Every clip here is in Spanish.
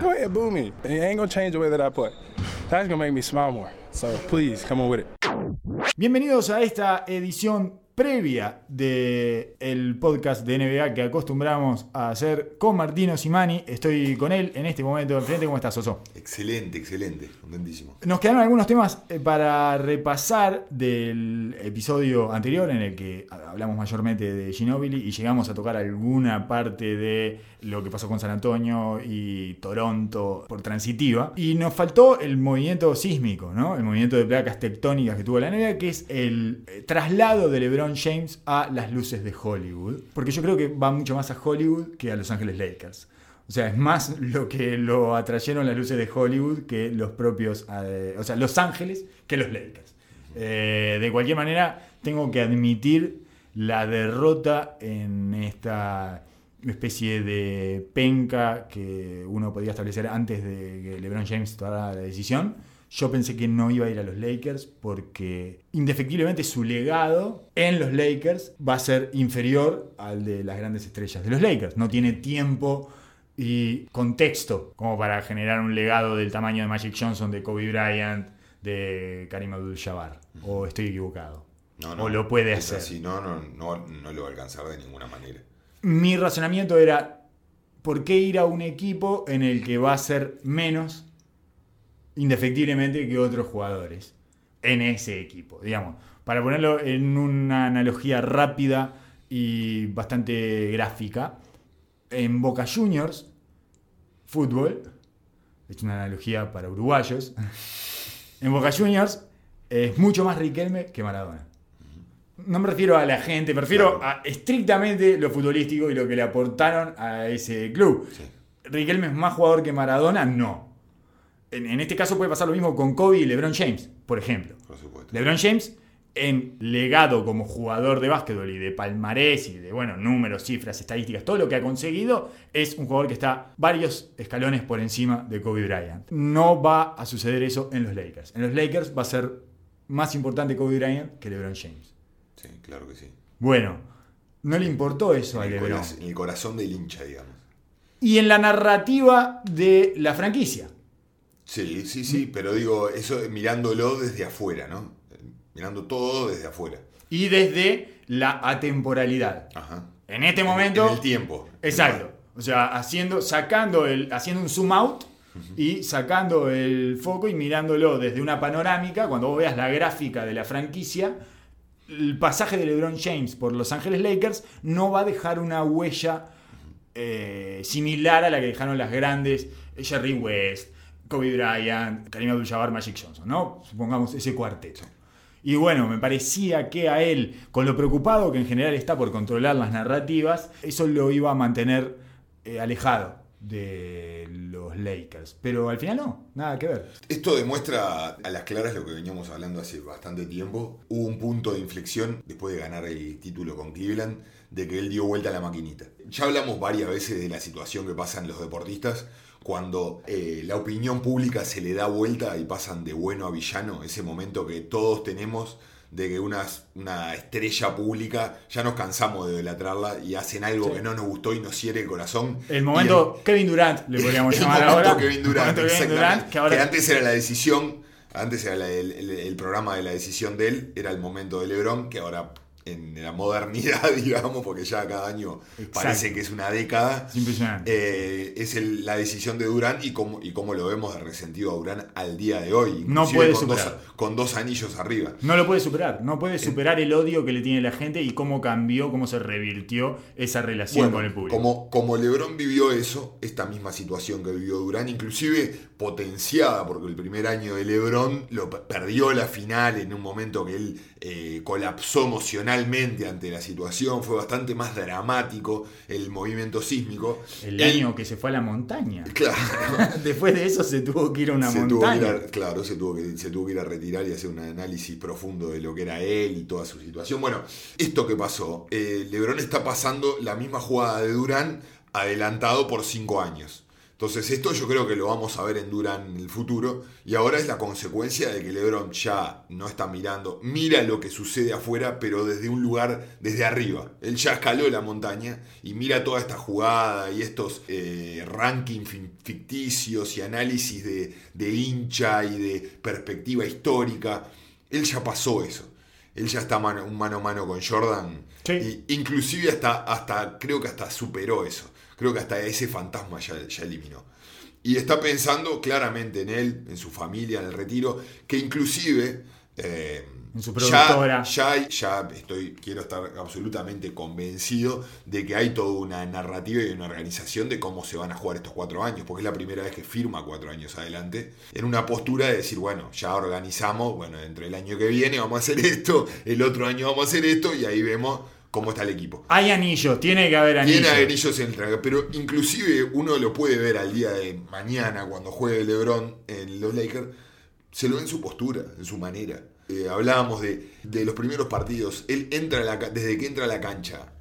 Go ahead, boo me. It ain't gonna change the way that I play. That's gonna make me smile more. So please, come on with it. Bienvenidos a esta edición previa del el podcast de NBA que acostumbramos a hacer con Martino Simani. Estoy con él en este momento enfrente. ¿Cómo estás, Soso? Excelente, excelente, contentísimo. Nos quedaron algunos temas eh, para repasar del episodio anterior en el que hablamos mayormente de Ginobili y llegamos a tocar alguna parte de lo que pasó con San Antonio y Toronto por transitiva. Y nos faltó el movimiento sísmico, ¿no? El movimiento de placas tectónicas que tuvo la NBA, que es el eh, traslado de LeBron James a las luces de Hollywood. Porque yo creo que va mucho más a Hollywood que a Los Ángeles Lakers. O sea, es más lo que lo atrayeron las luces de Hollywood que los propios, eh, o sea, Los Ángeles que los Lakers. Eh, de cualquier manera, tengo que admitir la derrota en esta especie de penca que uno podía establecer antes de que LeBron James tomara la decisión yo pensé que no iba a ir a los Lakers porque indefectiblemente su legado en los Lakers va a ser inferior al de las grandes estrellas de los Lakers. No tiene tiempo y contexto como para generar un legado del tamaño de Magic Johnson, de Kobe Bryant, de Karim Abdul-Jabbar. ¿O estoy equivocado? No, no, o lo puede hacer. así, no, no, no, no lo va a alcanzar de ninguna manera. Mi razonamiento era, ¿por qué ir a un equipo en el que va a ser menos indefectiblemente que otros jugadores en ese equipo. Digamos, para ponerlo en una analogía rápida y bastante gráfica, en Boca Juniors, fútbol, es una analogía para uruguayos, en Boca Juniors es mucho más Riquelme que Maradona. No me refiero a la gente, me refiero a estrictamente lo futbolístico y lo que le aportaron a ese club. ¿Riquelme es más jugador que Maradona? No en, este caso puede pasar lo mismo con Kobe y LeBron James, por ejemplo. Por supuesto. LeBron James, en legado como jugador de básquetbol y de palmarés y de, bueno, números, cifras, estadísticas, todo lo que ha conseguido, es un jugador que está varios escalones por encima de Kobe Bryant. No va a suceder eso en los Lakers. En los Lakers va a ser más importante Kobe Bryant que LeBron James. Sí, claro que sí. Bueno, no le importó eso a LeBron. En el corazón del hincha, digamos. Y en la narrativa de la franquicia. Sí, sí, sí, pero digo, eso mirándolo desde afuera, ¿no? Mirando todo desde afuera. Y desde la atemporalidad. Ajá. En este momento. En el tiempo. Exacto. O sea, haciendo, sacando el, haciendo un zoom out y sacando el foco y mirándolo desde una panorámica, cuando vos veas la gráfica de la franquicia, el pasaje de LeBron James por Los Ángeles Lakers no va a dejar una huella eh, similar a la que dejaron las grandes Jerry West, Kobe Bryant, Karim Abdul-Jabbar, Magic Johnson, ¿no? Supongamos ese cuarteto. Y bueno, me parecía que a él, con lo preocupado que en general está por controlar las narrativas, eso lo iba a mantener eh, alejado de los Lakers. Pero al final no, nada que ver. Esto demuestra a las claras lo que veníamos hablando hace bastante tiempo. Hubo un punto de inflexión después de ganar el título con Cleveland, de que él dio vuelta a la maquinita. Ya hablamos varias veces de la situación que pasan los deportistas cuando eh, la opinión pública se le da vuelta y pasan de bueno a villano, ese momento que todos tenemos de que una, una estrella pública ya nos cansamos de idolatrarla y hacen algo que no nos gustó y nos hiere el corazón. El momento Kevin Durant, le podríamos llamar ahora. Kevin Durant, que, antes era la decisión, antes era el programa de la decisión de él, era el momento de LeBron, que ahora en la modernidad, digamos, porque ya cada año parece que es una década. Es impresionante. Eh, es la decisión de Durán y cómo, y cómo lo vemos de resentido a Durán al día de hoy. No puede con superar. Dos, con dos anillos arriba. No lo puede superar. No puede superar el odio que le tiene la gente y cómo cambió, cómo se revirtió esa relación con el público. Como, como Lebron vivió eso, esta misma situación que vivió Durán, inclusive potenciada, porque el primer año de Lebron lo perdió la final en un momento que él eh, colapsó emocionalmente ante la situación, fue bastante más dramático el movimiento sísmico. El año que se fue a la montaña. Claro. Después de eso se tuvo que ir a una montaña. claro, se tuvo, que, se tuvo que ir a retirar y hacer un análisis profundo de lo que era él y toda su situación. Bueno, esto que pasó, eh, Lebron está pasando la misma jugada de Durán adelantado por cinco años. Entonces esto yo creo que lo vamos a ver en Durán en el futuro y ahora es la consecuencia de que LeBron ya no está mirando, mira lo que sucede afuera, pero desde un lugar, desde arriba. Él ya escaló la montaña y mira toda esta jugada y estos eh, rankings ficticios y análisis de, de hincha y de perspectiva histórica. Él ya pasó eso. Él ya está mano, un mano a mano con Jordan. Sí. Y inclusive hasta, hasta, creo que hasta superó eso. Creo que hasta ese fantasma ya, ya eliminó. Y está pensando claramente en él, en su familia, en el retiro, que inclusive... eh, En su ya, productora. ya, ya estoy, quiero estar absolutamente convencido de que hay toda una narrativa y una organización de cómo se van a jugar estos cuatro años, porque es la primera vez que firma cuatro años adelante, en una postura de decir, bueno, ya organizamos, bueno, entre el año que viene vamos a hacer esto, el otro año vamos a hacer esto, y ahí vemos cómo está el equipo. Hay anillos, tiene que haber anillos. Tiene anillos en el traje, pero inclusive uno lo puede ver al día de mañana cuando juegue LeBron en los Lakers, se lo ve en su postura, en su manera. Eh, hablábamos de, de los primeros partidos, él entra a la, desde que entra a la cancha,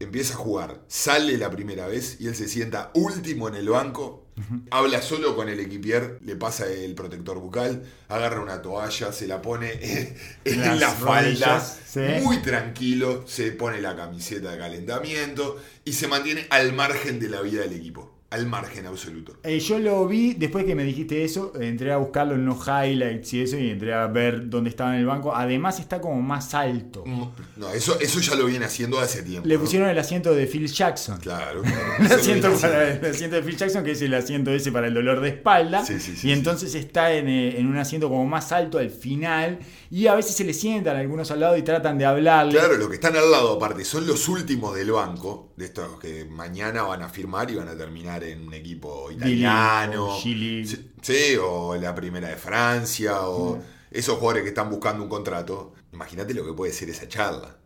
empieza a jugar, sale la primera vez y él se sienta último en el banco, habla solo con el equipier, le pasa el protector bucal, agarra una toalla, se la pone en Las la falda, rodillas, sí. muy tranquilo, se pone la camiseta de calentamiento y se mantiene al margen de la vida del equipo. Al margen absoluto. Eh, yo lo vi, después que me dijiste eso, entré a buscarlo en los highlights y eso, y entré a ver dónde estaba en el banco. Además está como más alto. No, eso, eso ya lo viene haciendo hace tiempo. Le ¿no? pusieron el asiento de Phil Jackson. Claro. El asiento, para- el asiento de Phil Jackson, que es el asiento ese para el dolor de espalda. Sí, sí, sí, y entonces está en, eh, en un asiento como más alto al final. Y a veces se le sientan algunos al lado y tratan de hablarle. Claro, los que están al lado, aparte, son los últimos del banco, de estos que mañana van a firmar y van a terminar en un equipo italiano. Sí, sí, o la primera de Francia, o esos jugadores que están buscando un contrato. Imagínate lo que puede ser esa charla.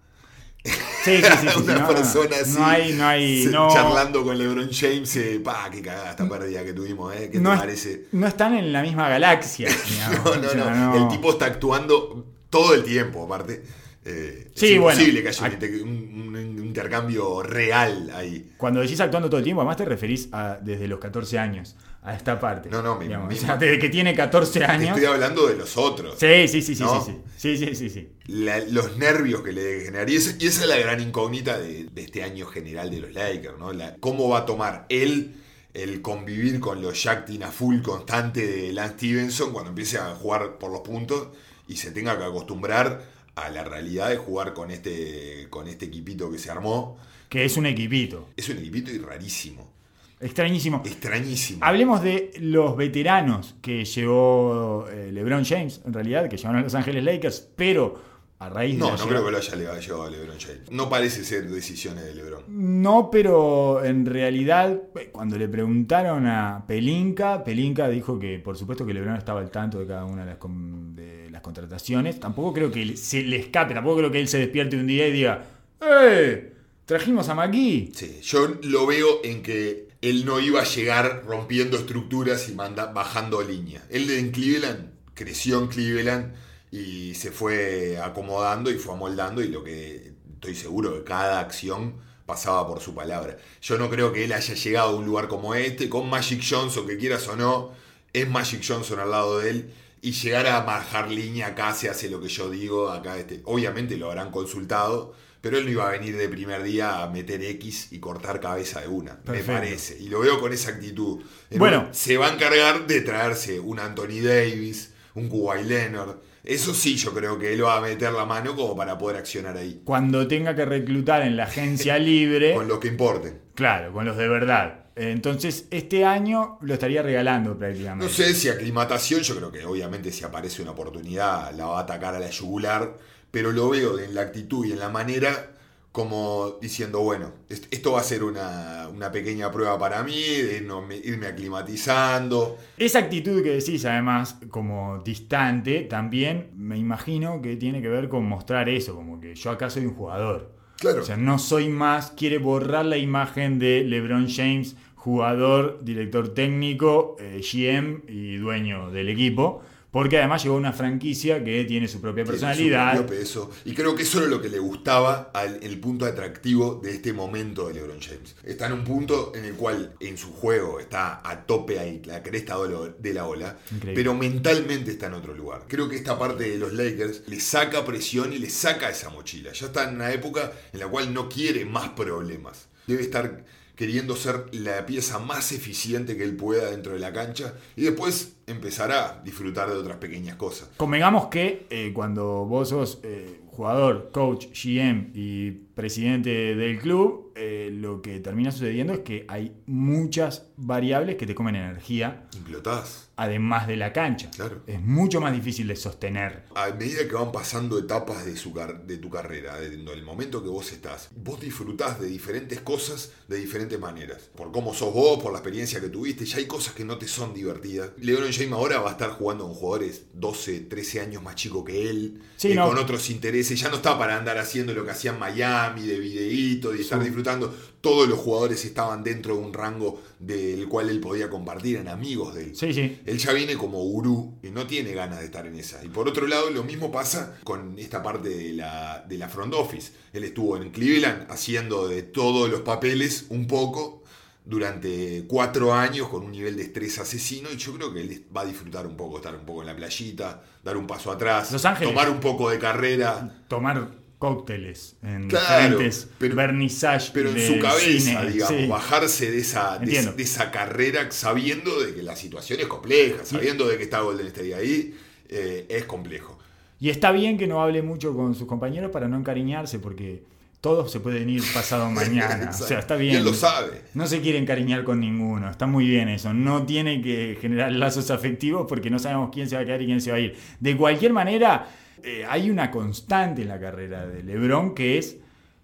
Sí, sí, sí, Una no, persona así. No hay, no hay. se- no- Charlando con LeBron James, eh, pa, qué cagada esta pérdida que tuvimos, ¿eh? ¿Qué no, te es- parece? no están en la misma galaxia. digamos. No, no, O sea, no, El tipo está actuando todo el tiempo, aparte. Eh, Sí, es bueno. imposible que haya un, inter- un- un intercambio real ahí. Cuando decís actuando todo el tiempo, además te referís a desde los 14 años, a esta parte. No, no, me- digamos. me- O sea, desde que tiene 14 Te años. estoy hablando de los otros. Sí, sí, sí, sí, ¿No? sí, sí, sí, sí, sí. La- los nervios que le debe generar. Y, esa- y esa es la gran incógnita de, de este año general de los Lakers, ¿no? La- ¿Cómo va a tomar él el convivir con los Jacktin a full constante de Lance Stevenson cuando empiece a jugar por los puntos y se tenga que acostumbrar a la realidad de jugar con este, con este equipito que se armó? Que es un equipito. Es un equipito y rarísimo. Extrañísimo. Extrañísimo. Hablemos de los veteranos que llevó eh, LeBron James, en realidad, que llevaron a Los Ángeles Lakers, pero a raíz de. No, no creo que lo haya le- llevado a LeBron James. No parece ser decisiones de LeBron. No, pero en realidad, cuando le preguntaron a Pelinka, Pelinka dijo que por supuesto que LeBron estaba al tanto de cada una de las, com- de las contrataciones. Tampoco creo que se le escape, tampoco creo que él se despierte un día y diga, ¡Eh! Trajimos a McGee. Sí, yo lo veo en que él no iba a llegar rompiendo estructuras y manda, bajando línea. Él en Cleveland creció en Cleveland y se fue acomodando y fue amoldando y lo que estoy seguro que cada acción pasaba por su palabra. Yo no creo que él haya llegado a un lugar como este con Magic Johnson, que quieras o no, es Magic Johnson al lado de él y llegar a bajar línea acá se hace lo que yo digo, acá este, obviamente lo habrán consultado, pero él no iba a venir de primer día a meter X y cortar cabeza de una, Perfecto. me parece. Y lo veo con esa actitud. En Bueno. se va a encargar de traerse un Anthony Davis, un Kawhi Leonard. Eso sí, yo creo que él va a meter la mano como para poder accionar ahí. Cuando tenga que reclutar en la agencia libre, Con lo que importe. claro, con los de verdad. Entonces, este año lo estaría regalando prácticamente. No sé si aclimatación, yo creo que obviamente si aparece una oportunidad la va a atacar a la yugular, pero lo veo en la actitud y en la manera como diciendo, bueno, est- esto va a ser una, una pequeña prueba para mí, de no me- irme aclimatizando. Esa actitud que decís, además, como distante, también me imagino que tiene que ver con mostrar eso, como que yo acá soy un jugador. Claro. O sea, no soy más, quiere borrar la imagen de LeBron James, jugador, director técnico, eh, GM y dueño del equipo, Porque además llegó una franquicia que tiene su propia Tiene su personalidad. propio peso. Y creo que eso era lo que le gustaba al el punto atractivo de este momento de LeBron James. Está en un punto en el cual en su juego está a tope ahí, la cresta de la- de la ola, Increíble. pero mentalmente está en otro lugar. Creo que esta parte de los Lakers le saca presión y le saca esa mochila. Ya está en una época en la cual no quiere más problemas. Debe estar queriendo ser la pieza más eficiente que él pueda dentro de la cancha y después empezará a disfrutar de otras pequeñas cosas. Convengamos que eh, cuando vos sos eh, jugador, coach, GM y presidente del club, eh, lo que termina sucediendo es que hay muchas variables que te comen energía, Implotás. Además de la cancha. Claro. Es mucho más difícil de sostener. A medida que van pasando etapas de, su de tu carrera, de- del momento que vos estás, vos disfrutás de diferentes cosas de diferentes maneras. Por cómo sos vos, por la experiencia que tuviste, ya hay cosas que no te son divertidas. LeBron James ahora va a estar jugando con jugadores 12, 13 años más chicos que él, Sí, eh, no. con otros intereses. Ya no está para andar haciendo lo que hacía en Miami, de videíto, y estar disfrutando. Todos los jugadores estaban dentro de un rango del cual él podía compartir, eran amigos de él. Sí, sí. Él ya viene como gurú y no tiene ganas de estar en esa. Y por otro lado, lo mismo pasa con esta parte de la, de la front office. Él estuvo en Cleveland haciendo de todos los papeles un poco durante cuatro años con un nivel de estrés asesino y yo creo que él va a disfrutar un poco, estar un poco en la playita, dar un paso atrás, Los Ángeles. tomar un poco de carrera, Tomar cócteles en Claro, diferentes pero- vernissage pero en su cabeza, cine. digamos, Sí. bajarse de esa, de, esa carrera sabiendo de que la situación es compleja, sabiendo de que está Golden State ahí, eh, es complejo. Y está bien que no hable mucho con sus compañeros para no encariñarse, porque todos se pueden ir pasado mañana. o sea, está Y bien. él lo sabe. No se quiere encariñar con ninguno, está muy bien eso. No tiene que generar lazos afectivos porque no sabemos quién se va a quedar y quién se va a ir. De cualquier manera, eh, hay una constante en la carrera de LeBron que es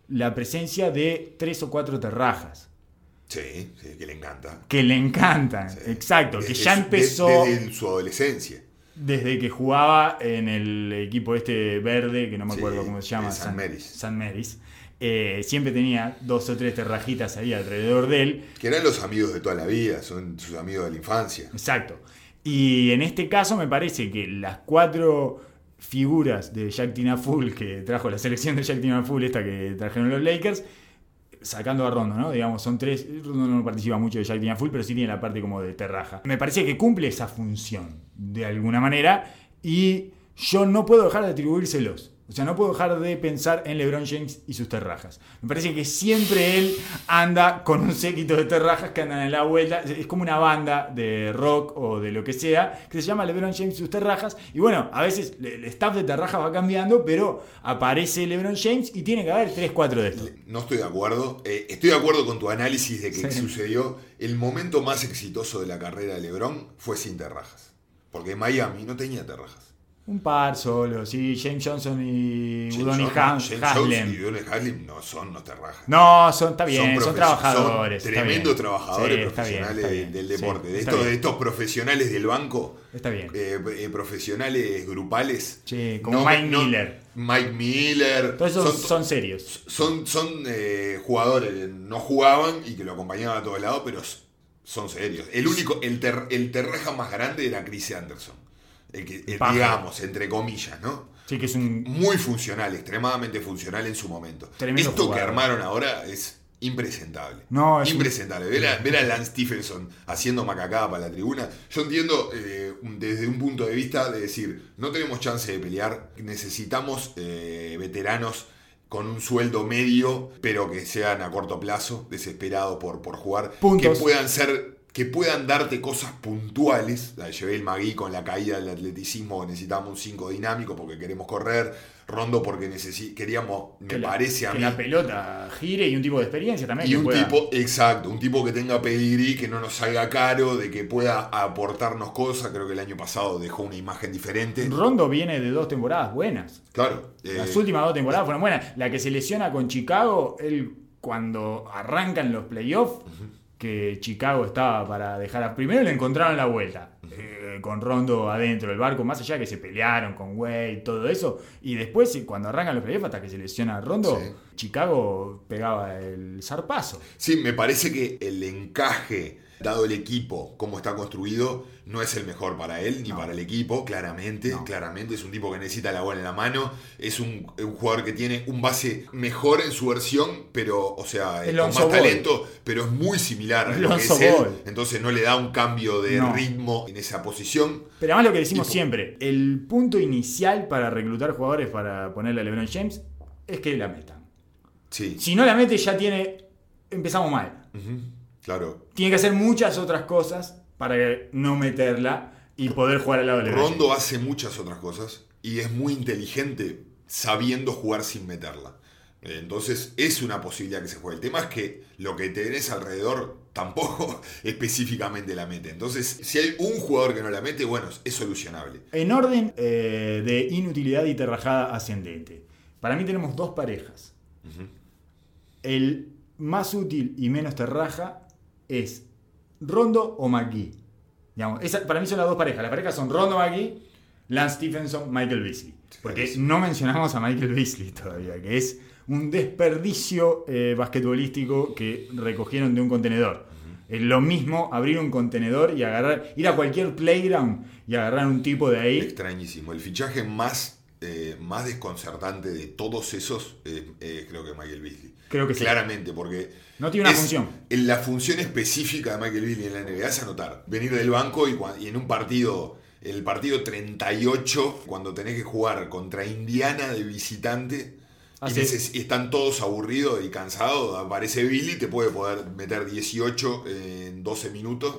la presencia de tres o cuatro terrajas. Sí, sí, que le encanta. Que le encantan, Sí. exacto. Que Desde ya su- empezó de- desde su adolescencia. desde que jugaba en el equipo este verde, que no me Sí, acuerdo cómo se llama, San Mary's. San Mary's. Eh, siempre tenía dos o tres terrajitas ahí alrededor de él. Que eran los amigos de toda la vida, son sus amigos de la infancia. Exacto. Y en este caso me parece que las cuatro figuras de Jack Tinaful que trajo la selección de Jack Tinaful, esta que trajeron los Lakers, sacando a Rondo, ¿no? Digamos, son tres. Rondo no participa mucho de Jack Tinaful, pero sí tiene la parte como de terraja. Me parece que cumple esa función de alguna manera y yo no puedo dejar de atribuírselos. O sea, no puedo dejar de pensar en LeBron James y sus terrajas. Me parece que siempre él anda con un séquito de terrajas que andan en la vuelta. Es como una banda de rock o de lo que sea que se llama LeBron James y sus terrajas. Y bueno, a veces el staff de terrajas va cambiando, pero aparece LeBron James y tiene que haber 3, 4 de estos. No estoy de acuerdo. Eh, estoy de acuerdo con tu análisis de que Sí. sucedió. El momento más exitoso de la carrera de LeBron fue sin terrajas. Porque Miami no tenía terrajas. Un par solo, sí, James Johnson y James Udoni James Haslem. Jones y Haslem no son no terrajas. No, son, está bien, son, trabajadores. son tremendos trabajadores Sí, está bien, profesionales bien, del sí, deporte. de, estos, de bien, estos profesionales del banco, Está bien. eh, eh, profesionales grupales. Sí, como Mike Miller. Mike Miller. Todos esos son, son, serios. son, son, eh, jugadores que no jugaban y que lo acompañaban a todos lados, pero son serios. El único, el, ter- el terraja más grande era Chris Anderson. Digamos, entre comillas, ¿no? Sí, que es un. Muy funcional, extremadamente funcional en su momento. Tremendo Esto que armaron ahora es impresentable. No, es un- impresentable. Ver, a, ver a Lance Stephenson haciendo macacada para la tribuna. Yo entiendo eh, desde un punto de vista de decir, no tenemos chance de pelear, necesitamos eh, veteranos con un sueldo medio, pero que sean a corto plazo, desesperados por, por jugar, Puntos. que puedan ser que puedan darte cosas puntuales. La llevé el Magui con la caída del atleticismo, necesitamos un 5 dinámico porque queremos correr, Rondo porque queríamos, me que la- parece a que mí, la pelota gire y un tipo de experiencia también. y que un pueda- tipo, exacto, un tipo que tenga pedigrí, que no nos salga caro, de que pueda aportarnos cosas. Creo que el año pasado dejó una imagen diferente. Rondo viene de dos temporadas buenas. Claro. eh, Las últimas dos temporadas fueron buenas. La que se lesiona con Chicago, él cuando arrancan los playoffs, que Chicago estaba para dejar a... Primero le encontraron la vuelta, eh, con Rondo adentro del barco, más allá que se pelearon con Wade y todo eso. Y después, eh, cuando arrancan los playoffs, hasta que se lesiona Rondo, Sí. Chicago pegaba el zarpazo. Sí, me parece que el encaje dado el equipo, cómo está construido, no es el mejor para él ni No. para el equipo, claramente. No. Claramente es un tipo que necesita la bola en la mano. Es un, un jugador que tiene un base mejor en su versión, pero, o sea, El con más Ball. talento, pero es muy similar a lo que es él. Entonces no le da un cambio de No. ritmo en esa posición. Pero además lo que decimos siempre, el punto inicial para reclutar jugadores para ponerle a LeBron James es que la metan. Sí, Si no la mete ya tiene, empezamos mal. Claro. Tiene que hacer muchas otras cosas para no meterla y poder jugar al lado de LeBron. Rondo hace muchas otras cosas y es muy inteligente sabiendo jugar sin meterla. Eh, Entonces es una posibilidad que se juegue. El tema es que lo que tenés alrededor tampoco específicamente la mete. Entonces, si hay un jugador que no la mete, bueno, es solucionable. En orden eh, de inutilidad y terrajada ascendente. Para mí tenemos dos parejas. El más útil y menos terraja es Rondo o McGee. Digamos, esa- para mí son las dos parejas. Las parejas son Rondo McGee, Lance Stephenson, Michael Beasley. Porque no mencionamos a Michael Beasley todavía, que es un desperdicio eh, basquetbolístico que recogieron de un contenedor. Es lo mismo abrir un contenedor y agarrar, ir a cualquier playground y agarrar un tipo de ahí. Extrañísimo. El fichaje más, eh, más desconcertante de todos esos, eh, eh, creo que Michael Beasley. Creo que sí. Claramente, porque. No tiene una es- función. en La función específica de Michael Beasley en la NBA es anotar. Venir del banco y, en un partido, el partido 38, cuando tenés que jugar contra Indiana de visitante. Y, neces- y están todos aburridos y cansados. Aparece Billy, te puede poder meter 18 en 12 minutos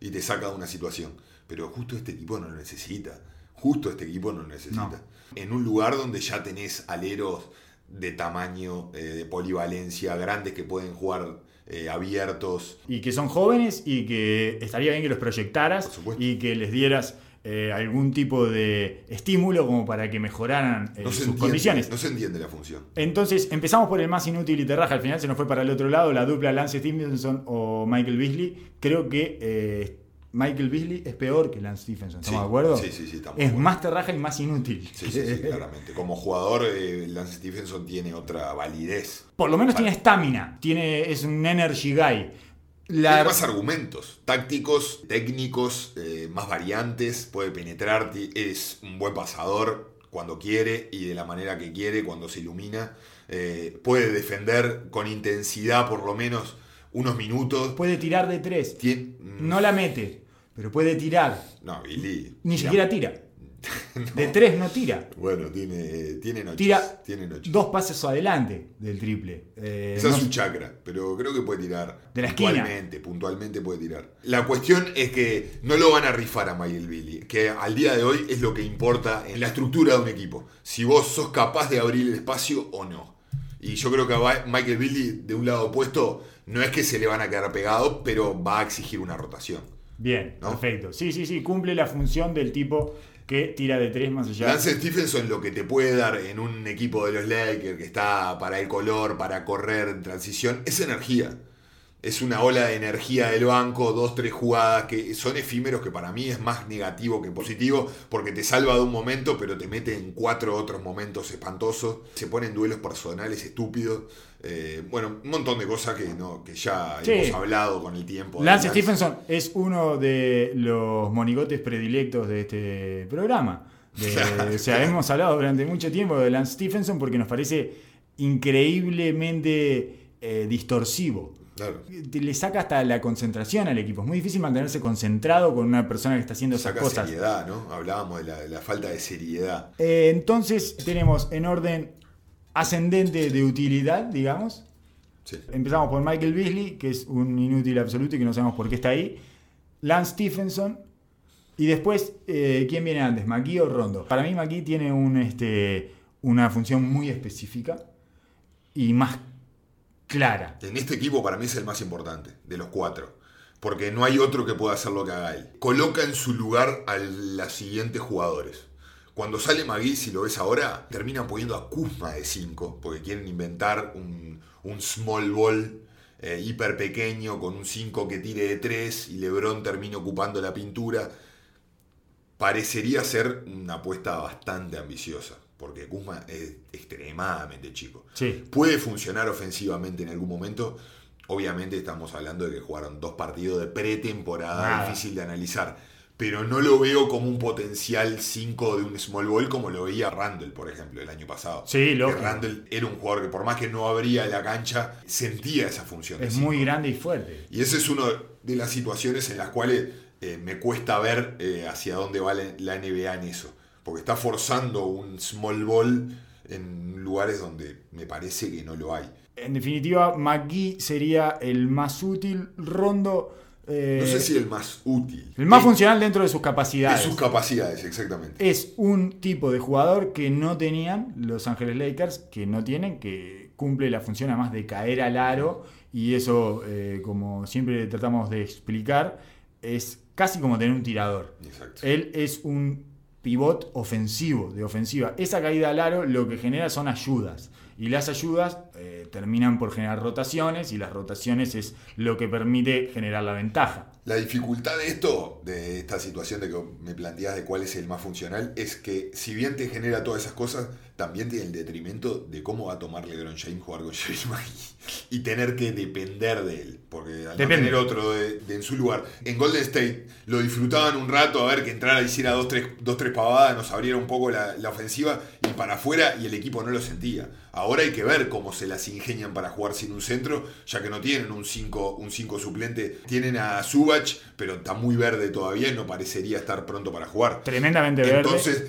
y te saca de una situación. Pero justo este equipo no lo necesita. Justo este equipo no lo necesita. En un lugar donde ya tenés aleros de tamaño, eh, de polivalencia, grandes que pueden jugar eh, abiertos. y que son jóvenes y que estaría bien que los proyectaras y que les dieras eh, algún tipo de estímulo como para que mejoraran eh, No sus entiende, condiciones. no se entiende la función. Entonces empezamos por el más inútil y terraja, al final se nos fue para el otro lado, la dupla Lance Stephenson o Michael Beasley. Creo que Michael Beasley es peor que Lance Stephenson, ¿estamos Sí, de acuerdo? sí, sí, sí, estamos Es más terraja y más inútil. Sí, sí, sí, claramente. Como jugador, eh, Lance Stephenson tiene otra validez. Por lo menos Para- tiene estamina, tiene, es un energy guy. La- Tiene más argumentos, tácticos, técnicos, eh, más variantes, puede penetrar, es un buen pasador cuando quiere y de la manera que quiere, cuando se ilumina. Eh, puede defender con intensidad por lo menos unos minutos. puede tirar de tres. Tien- No la mete, pero puede tirar. no, Billy. Ni tira- siquiera tira. De tres no tira. Bueno, tiene, tiene noches. Tira tiene noches. dos pases adelante del triple. Eh, Esa no- es su chakra, pero creo que puede tirar. De la esquina. puntualmente, puntualmente puede tirar. La cuestión es que no lo van a rifar a Michael Billy, que al día de hoy es lo que importa en la estructura de un equipo. Si vos sos capaz de abrir el espacio o no. Y yo creo que a Michael Billy, de un lado opuesto, no es que se le van a quedar pegados, pero va a exigir una rotación. Bien, ¿No? perfecto. Sí, sí, sí, cumple la función del tipo que tira de tres más allá. Lance Stephenson lo que te puede dar en un equipo de los Lakers que está para el color, para correr en transición, es energía. Es una ola de energía del banco, dos, tres jugadas que son efímeros que para mí es más negativo que positivo porque te salva de un momento pero te mete en cuatro otros momentos espantosos. Se ponen duelos personales estúpidos. Eh, bueno, un montón de cosas que, no, que ya Sí. hemos hablado con el tiempo. Lance. Stephenson es uno de los monigotes predilectos de este programa. De- Claro, o sea, claro. hemos hablado durante mucho tiempo de Lance Stephenson porque nos parece increíblemente eh, distorsivo. Claro. Le saca hasta la concentración al equipo. Es muy difícil mantenerse concentrado con una persona que está haciendo esas Saca cosas. seriedad, ¿no? Hablábamos de la, de la falta de seriedad. Eh, entonces tenemos en orden ascendente de utilidad, digamos. Sí. Empezamos por Michael Beasley, que es un inútil absoluto y que no sabemos por qué está ahí. Lance Stephenson. Y después, eh, ¿quién viene antes? ¿McGee o Rondo? Para mí, McGee tiene un, este, una función muy específica y más clara. En este equipo para mí es el más importante, de los cuatro. Porque no hay otro que pueda hacer lo que haga él. Coloca en su lugar a los siguientes jugadores. Cuando sale Magui, si lo ves ahora, terminan poniendo a Kuzma de 5, porque quieren inventar un, un small ball eh, hiper pequeño con un 5 que tire de 3 y Lebron termina ocupando la pintura. Parecería ser una apuesta bastante ambiciosa, porque Kuzma es extremadamente chico. Sí. Puede funcionar ofensivamente en algún momento. Obviamente estamos hablando de que jugaron dos partidos de pretemporada, Nada. difícil de analizar. Pero no lo veo como un potencial 5 de un small ball como lo veía Randall, por ejemplo, el año pasado. Sí, Que lógico. Randall era un jugador que por más que no abría la cancha, sentía esa función. Es muy grande y fuerte. Y esa es una de las situaciones en las cuales eh, me cuesta ver eh, hacia dónde va la, la NBA en eso. Porque está forzando un small ball en lugares donde me parece que no lo hay. En definitiva, McGee sería el más útil. Rondo. Eh, No sé si el más útil. el más Eh, funcional dentro de sus De capacidades. sus capacidades, exactamente. es un tipo de jugador que no tenían Los Ángeles Lakers, que no tienen, que cumple la función además de caer al aro, y eso, eh, como siempre tratamos de explicar, es casi como tener un tirador. Exacto. Él es un pivot ofensivo, de ofensiva. Esa caída al aro lo que genera son ayudas. Y las ayudas eh, terminan por generar rotaciones y las rotaciones es lo que permite generar la ventaja. La dificultad de esto, de esta situación de que me planteas de cuál es el más funcional, es que si bien te genera todas esas cosas, también tiene el detrimento de cómo va a tomar LeBron James jugar con James McGee y tener que depender de él, porque al no tener otro de, de en su lugar. En Golden State lo disfrutaban un rato a ver que entrara, hiciera dos, tres, dos, tres pavadas, nos abriera un poco la, la ofensiva y para afuera y el equipo no lo sentía. Ahora hay que ver cómo se las ingenian para jugar sin un centro, ya que no tienen un 5 un cinco suplente. Tienen a Subach, pero está muy verde todavía y no parecería estar pronto para jugar. Tremendamente verde. Entonces,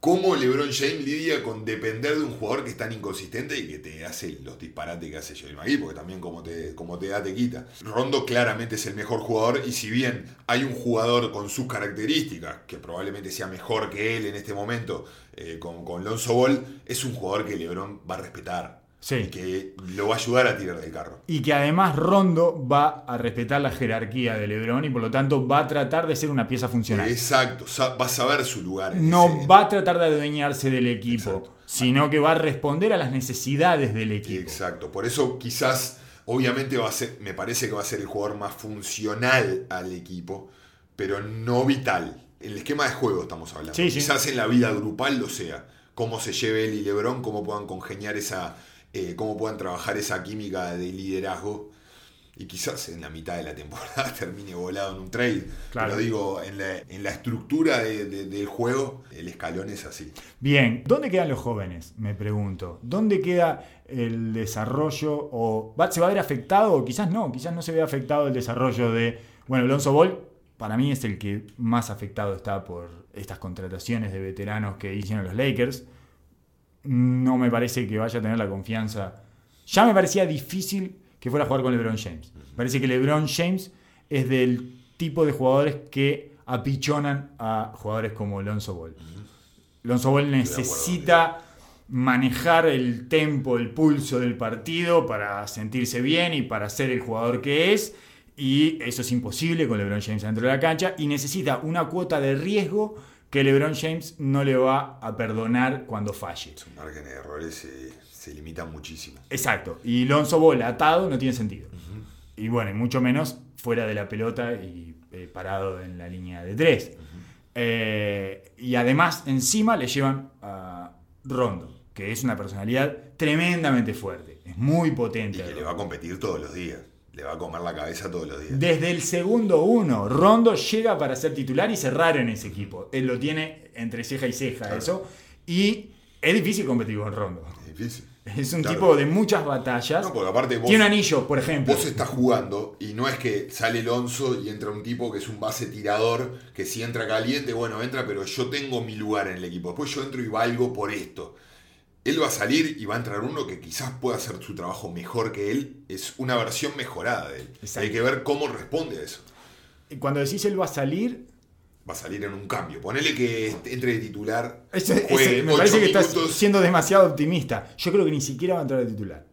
¿cómo LeBron James lidia con depender de un jugador que es tan inconsistente y que te hace los disparates que hace Joel McGee? Porque también como te, como te da, te quita. Rondo claramente es el mejor jugador y si bien hay un jugador con sus características, que probablemente sea mejor que él en este momento, eh, con, con Lonzo Ball, es un jugador que LeBron va a respetar. Sí. Y que lo va a ayudar a tirar del carro. Y que además Rondo va a respetar la jerarquía de LeBron y por lo tanto va a tratar de ser una pieza funcional. Exacto, va a saber su lugar. en No ese- va a tratar de adueñarse del equipo, Exacto. sino que va a responder a las necesidades del equipo. Exacto, por eso quizás, obviamente va a ser, me parece que va a ser el jugador más funcional al equipo, pero no vital. El esquema de juego estamos hablando. Sí, sí. quizás en la vida grupal lo sea. Cómo se lleve él y Lebron, cómo puedan congeniar esa, eh, cómo puedan trabajar esa química de liderazgo. Y quizás en la mitad de la temporada termine volado en un trade. Claro. Pero digo, en la, en la estructura de- de- del juego, el escalón es así. Bien, ¿dónde quedan los jóvenes? Me pregunto. ¿Dónde queda el desarrollo? ¿O se va a ver afectado? O quizás no, quizás no se ve afectado el desarrollo de. Bueno, Alonso Ball, para mí es el que más afectado está por estas contrataciones de veteranos que hicieron los Lakers. No me parece que vaya a tener la confianza. Ya me parecía difícil que fuera a jugar con LeBron James. Parece que LeBron James es del tipo de jugadores que apichonan a jugadores como Alonso Ball. Lonzo Ball necesita manejar el tempo, el pulso del partido para sentirse bien y para ser el jugador que es. Y eso es imposible con LeBron James dentro de la cancha. Y necesita una cuota de riesgo que LeBron James no le va a perdonar cuando falle. Su margen de errores se, se limita muchísimo. Exacto. Y Lonzo Ball atado no tiene sentido. Y bueno, y mucho menos fuera de la pelota y eh, parado en la línea de tres. Eh, y además, encima le llevan a Rondo, que es una personalidad tremendamente fuerte. Es muy Y potente. que le va a competir todos los días. Le va a comer la cabeza todos los días. Desde el segundo uno, Rondo llega para ser titular y cerrar en ese equipo. Él lo tiene entre ceja y ceja, Claro. eso. Y es difícil competir con Rondo. Es difícil. Es un Claro. tipo de muchas batallas. No, porque aparte vos, Tiene un anillo, por ejemplo. vos estás jugando y no es que sale Alonso y entra un tipo que es un base tirador, que si entra caliente, bueno, entra, pero yo tengo mi lugar en el equipo. Después yo entro y valgo por esto. Él va a salir y va a entrar uno que quizás pueda hacer su trabajo mejor que él. Es una versión mejorada de él. Exacto. Hay que ver cómo responde a eso. Cuando decís él va a salir, Va a salir en un cambio. Ponele que entre de titular. Juegue ese- me parece que estás siendo demasiado optimista. Yo creo que ni siquiera va a entrar de titular.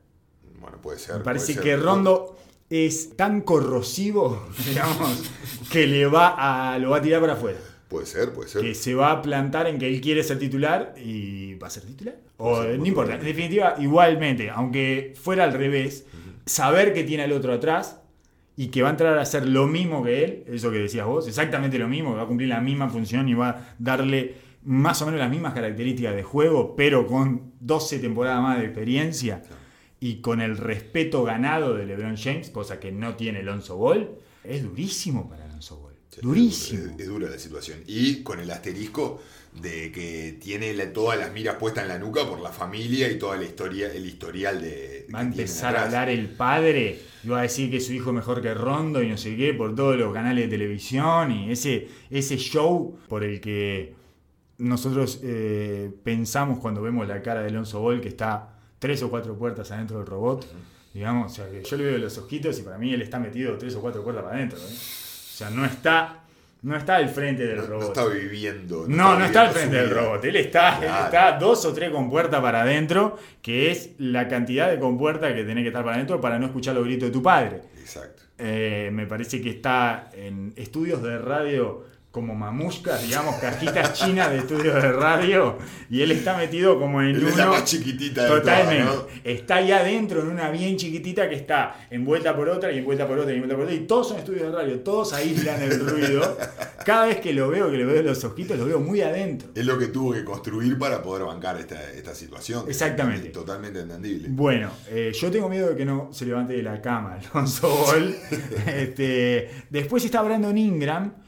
Bueno, puede ser. Me parece que. Rondo es tan corrosivo, digamos, que le va a, lo va a tirar para afuera. Puede ser, puede ser. Que se va a plantar en que él quiere ser titular y va a ser titular. O ser, no importa. En definitiva, igualmente, aunque fuera al revés, saber que tiene al otro atrás y que va a entrar a hacer lo mismo que él, eso que decías vos, exactamente lo mismo, que va a cumplir la misma función y va a darle más o menos las mismas características de juego, pero con 12 temporadas más de experiencia, y con el respeto ganado de LeBron James, cosa que no tiene Alonso Ball, es durísimo para. Durísimo. Es, es, dura la situación. Y con el asterisco de que tiene la, todas las miras puestas en la nuca por la familia y toda la historia, el historial de. Va a empezar a hablar el padre y va a decir que su hijo es mejor que Rondo y no sé qué por todos los canales de televisión y ese, ese show por el que nosotros eh, pensamos cuando vemos la cara de Alonso Ball que está tres o cuatro puertas adentro del robot. Digamos, o sea, que yo le veo los ojitos y para mí él está metido tres o cuatro puertas para adentro. ¿eh? O sea, no está no está al frente del no, robot. No está viviendo. No, no, no está al frente del robot. Él está, claro. él está dos o tres compuertas para adentro, que es la cantidad de compuertas que tenés que estar para adentro para no escuchar los gritos de tu padre. Exacto. Eh, me parece que está en estudios de radio como mamushkas, digamos, cajitas chinas de estudios de radio, y él está metido como en él uno. Es la más chiquitita de Totalmente. Todas, ¿no? Está ahí adentro en una bien chiquitita que está envuelta por otra y envuelta por otra y envuelta por otra, y todos son estudios de radio, todos aíslan el ruido. Cada vez que lo veo, que le veo los ojitos, lo veo muy adentro. Es lo que tuvo que construir para poder bancar esta, esta situación. Exactamente. Es totalmente entendible. Bueno, eh, yo tengo miedo de que no se levante de la cama Alonso Ball. este, después está Brandon Ingram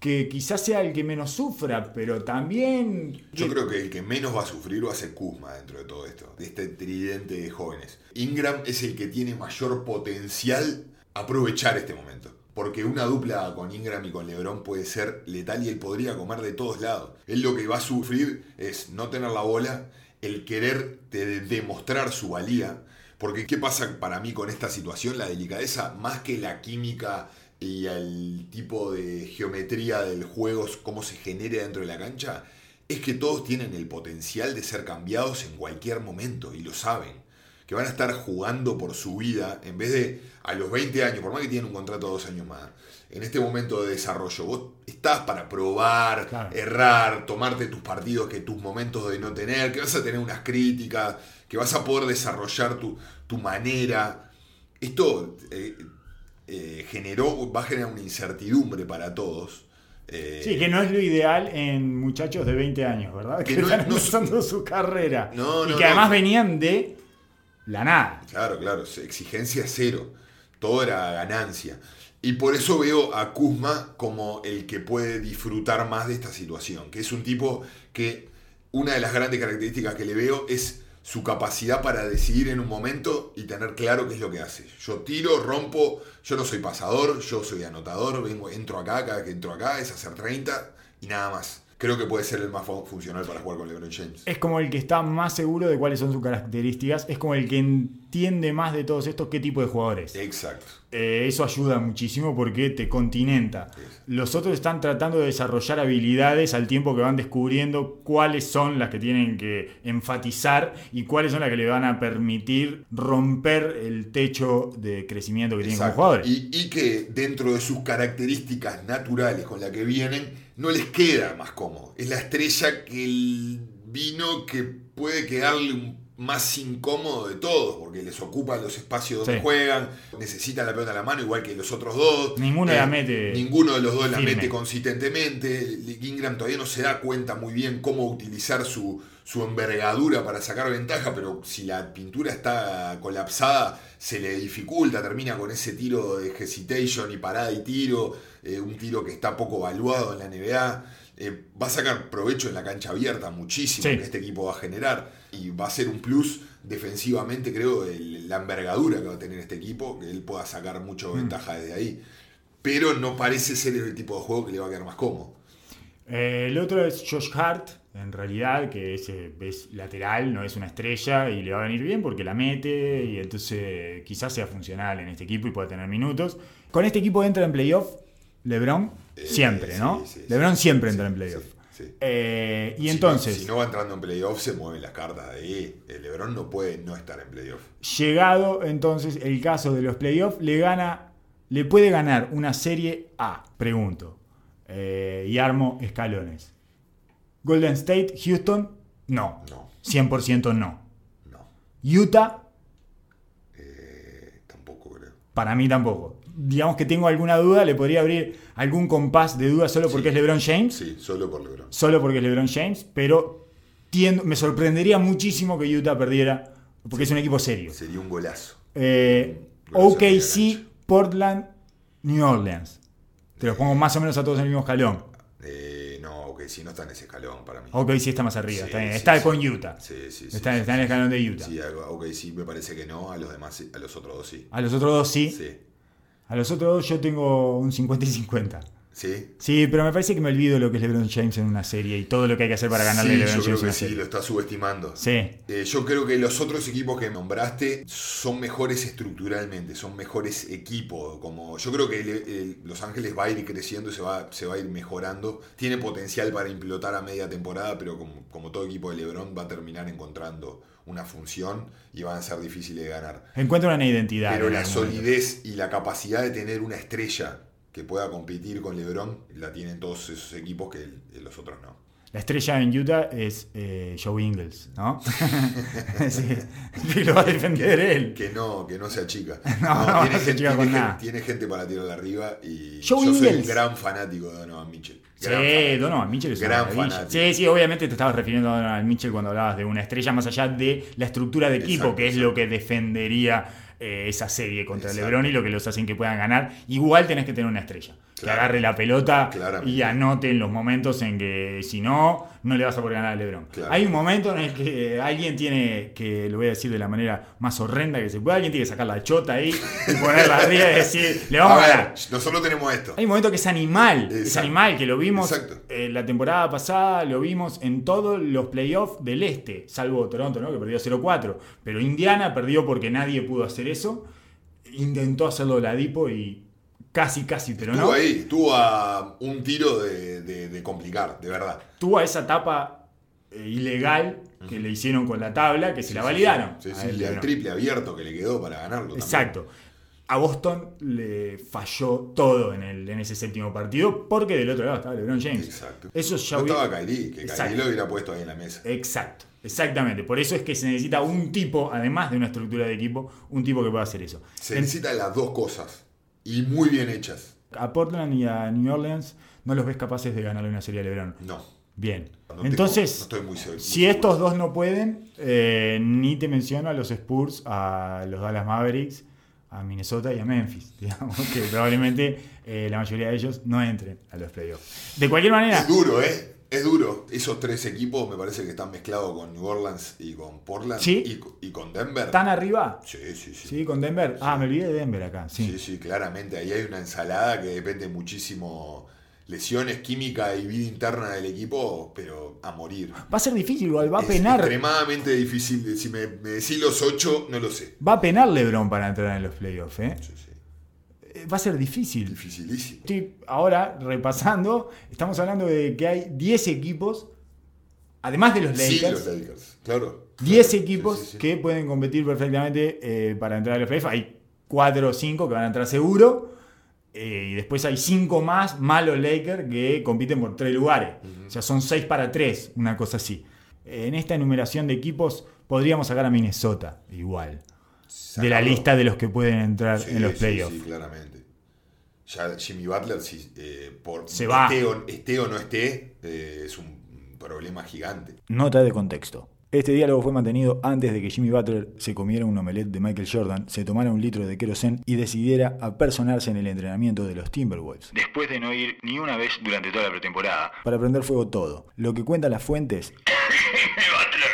que quizás sea el que menos sufra, pero también... Yo creo que el que menos va a sufrir va a ser Kuzma dentro de todo esto, de este tridente de jóvenes. Ingram es el que tiene mayor potencial aprovechar este momento. Porque una dupla con Ingram y con Lebron puede ser letal y él podría comer de todos lados. Él lo que va a sufrir es no tener la bola, el querer de demostrar su valía. Porque ¿qué pasa para mí con esta situación? La delicadeza, más que la química y al tipo de geometría del juego, cómo se genera dentro de la cancha, es que todos tienen el potencial de ser cambiados en cualquier momento y lo saben. Que van a estar jugando por su vida en vez de a los 20 años, por más que tienen un contrato de dos años más, en este momento de desarrollo, vos estás para probar, claro. errar, tomarte tus partidos, que tus momentos de no tener, que vas a tener unas críticas, que vas a poder desarrollar tu, tu manera. Esto eh, eh, generó, va a generar una incertidumbre para todos. Eh, sí, que no es lo ideal en muchachos de 20 años, ¿verdad? Que, que no, están no, empezando su carrera. No, y que además venían de la nada. Claro, claro, exigencia cero. Todo era ganancia. Y por eso veo a Kuzma como el que puede disfrutar más de esta situación. Que es un tipo que una de las grandes características que le veo es su capacidad para decidir en un momento y tener claro qué es lo que hace. Yo tiro, rompo, yo no soy pasador, yo soy anotador, vengo, entro acá, cada que entro acá es hacer 30 y nada más. Creo que puede ser el más funcional para jugar con LeBron James. Es como el que está más seguro de cuáles son sus características, es como el que entiende más de todos estos qué tipo de jugadores. Exacto. Eh, eso ayuda muchísimo porque te continenta. Los otros están tratando de desarrollar habilidades al tiempo que van descubriendo cuáles son las que tienen que enfatizar y cuáles son las que le van a permitir romper el techo de crecimiento que Exacto. tienen como jugadores. Y, y que dentro de sus características naturales con las que vienen, no les queda más cómodo. Es la estrella que el vino que puede quedarle un más incómodo de todos, porque les ocupa los espacios donde Sí. juegan, necesitan la pelota en la mano igual que los otros dos. Eh, Ninguno la mete Ninguno de los dos la mete consistentemente. Ingram todavía no se da cuenta muy bien cómo utilizar su, su envergadura para sacar ventaja, pero si la pintura está colapsada, se le dificulta, termina con ese tiro de hesitation y parada y tiro, eh, un tiro que está poco valuado en la NBA. Eh, va a sacar provecho en la cancha abierta muchísimo Sí. que este equipo va a generar y va a ser un plus defensivamente, creo, el- la envergadura que va a tener este equipo, que él pueda sacar mucho ventaja desde ahí. Pero no parece ser el tipo de juego que le va a quedar más cómodo. Eh, el otro es Josh Hart, en realidad, que es, eh, es lateral, no es una estrella y le va a venir bien porque la mete y entonces quizás sea funcional en este equipo y pueda tener minutos. Con este equipo entra en playoff LeBron Eh, siempre, sí, ¿no? sí, LeBron sí, siempre entra en playoff. Sí. Eh, y Si no- entonces, Si no, va entrando en playoff, se mueven las cartas de ahí. El Lebron no puede no estar en playoff. llegado entonces el caso de los playoffs, le gana, le puede ganar una serie A, pregunto. Eh, y armo escalones. Golden State, Houston, no. No, 100% no. no. Utah, Eh, tampoco creo. para mí tampoco. Digamos que tengo alguna duda, le podría abrir algún compás de duda solo porque Sí. es LeBron James. Sí, solo por Lebron. Solo porque es LeBron James, pero tiendo- me sorprendería muchísimo que Utah perdiera porque es un equipo serio. Sería un golazo. Eh, Golazo OKC. Portland, New Orleans. Te los pongo más o menos a todos en el mismo escalón. Eh, no, ok, si no está en ese escalón para mí. OKC está más arriba, Sí, está, bien. sí, Está sí. con Utah. Sí, sí, sí. Está, en el escalón de Utah. Sí, ok, sí, me parece que no. A los demás, a los otros dos sí. A los otros dos sí. Sí. A los otros dos yo tengo un 50 y 50. ¿Sí? Sí, pero me parece que me olvido lo que es LeBron James en una serie y todo lo que hay que hacer para ganarle Sí, LeBron yo creo James en que una sí, serie. lo está subestimando. Sí. Eh, yo creo que los otros equipos que nombraste son mejores estructuralmente, son mejores equipos. Como yo creo que el- el- Los Ángeles va a ir creciendo y se va, se va a ir mejorando. Tiene potencial para implotar a media temporada, pero como, como todo equipo de LeBron va a terminar encontrando una función y van a ser difíciles de ganar. Encuentra una identidad. Pero la solidez y la capacidad de tener una estrella que pueda competir con LeBron la tienen todos esos equipos que los otros no. La estrella en Utah es eh, Joe Ingles, ¿no? sí, y lo va a defender él. Que no, que no se achica. No, no tiene, se gente, achica con tiene nada. gente- tiene gente para tirarla arriba y Joe yo soy Ingles. un gran fanático de Donovan Mitchell. Sí, Gran. Donovan Mitchell es Gran fanático. Sí, sí, obviamente te estabas refiriendo a Donovan Mitchell cuando hablabas de una estrella más allá de la estructura de equipo, Exacto, que es exacto. lo que defendería eh, esa serie contra Exacto. LeBron y lo que los hacen que puedan ganar. Igual tenés que tener una estrella. Que agarre la pelota Claramente. y anote en los momentos en que si no, no le vas a poder ganar a LeBron. Claro. Hay un momento en el que alguien tiene, que lo voy a decir de la manera más horrenda que se pueda, alguien tiene que sacar la chota ahí y ponerla arriba y decir, le vamos a, A ver, ganar. nosotros tenemos esto. Hay un momento que es animal, es animal, que lo vimos eh, la temporada pasada, lo vimos en todos los playoffs del este, salvo Toronto, ¿no? que perdió 0-4. Pero Indiana perdió porque nadie pudo hacer eso. Intentó hacerlo Ladipo y casi, casi, pero Estuvo no. ahí, estuvo a un tiro de, de- de complicar, de verdad. Tuvo a esa tapa eh, ilegal que le hicieron con la tabla, que se la validaron. Sí, sí, LeBron. triple abierto que le quedó para ganarlo. también. Exacto. A Boston le falló todo en, el, en ese séptimo partido porque del otro lado estaba LeBron James. Exacto. Eso ya no estaba Kyrie, que Exacto. Kyrie lo hubiera puesto ahí en la mesa. Exacto, exactamente. Por eso es que se necesita un tipo, además de una estructura de equipo, un tipo que pueda hacer eso. Se En- necesitan las dos cosas y muy bien hechas. a Portland y a New Orleans no los ves capaces de ganarle una serie a LeBron. No. Bien. No tengo- Entonces, no estoy muy seguro- muy si seguro. estos dos no pueden, eh, ni te menciono a los Spurs, a los Dallas Mavericks, a Minnesota y a Memphis, digamos, que probablemente eh, la mayoría de ellos no entren a los playoffs. De cualquier manera, Es duro, ¿eh? Es duro. Esos tres equipos me parece que están mezclados con New Orleans y con Portland Sí. y, co- y con Denver. ¿están arriba? Sí, sí, sí. Sí, con Denver. Ah, me olvidé de Denver acá. Sí, Sí. sí, claramente. Ahí hay una ensalada que depende muchísimo lesiones, química y vida interna del equipo, pero a morir. Va a ser difícil, igual, va a Es penar. extremadamente difícil. Si me, me decís los ocho, no lo sé. Va a penar LeBron para entrar en los playoffs, ¿eh? Sí, sí. Va a ser difícil. Dificilísimo. Estoy ahora repasando, estamos hablando de que hay 10 equipos, además de los Sí, Lakers, los Lakers, claro. 10 Sí, equipos sí, sí. que pueden competir perfectamente eh, para entrar a los playoffs. Hay 4 o 5 que van a entrar seguro. eh, y después hay 5 más, malos Lakers, que compiten por 3 lugares. O sea, son 6 para 3, una cosa así. En esta enumeración de equipos podríamos sacar a Minnesota, igual. De la lista de los que pueden entrar Sí, en los sí, playoffs. Sí, claramente. Ya Jimmy Butler, si, eh, por Se va. Esté, o, esté o no esté, eh, es un problema gigante. Nota de contexto. Este diálogo fue mantenido antes de que Jimmy Butler se comiera un omelette de Michael Jordan, se tomara un litro de querosén y decidiera apersonarse en el entrenamiento de los Timberwolves. Después de no ir ni una vez durante toda la pretemporada. Para prender fuego todo. Lo que cuentan las fuentes Jimmy Butler.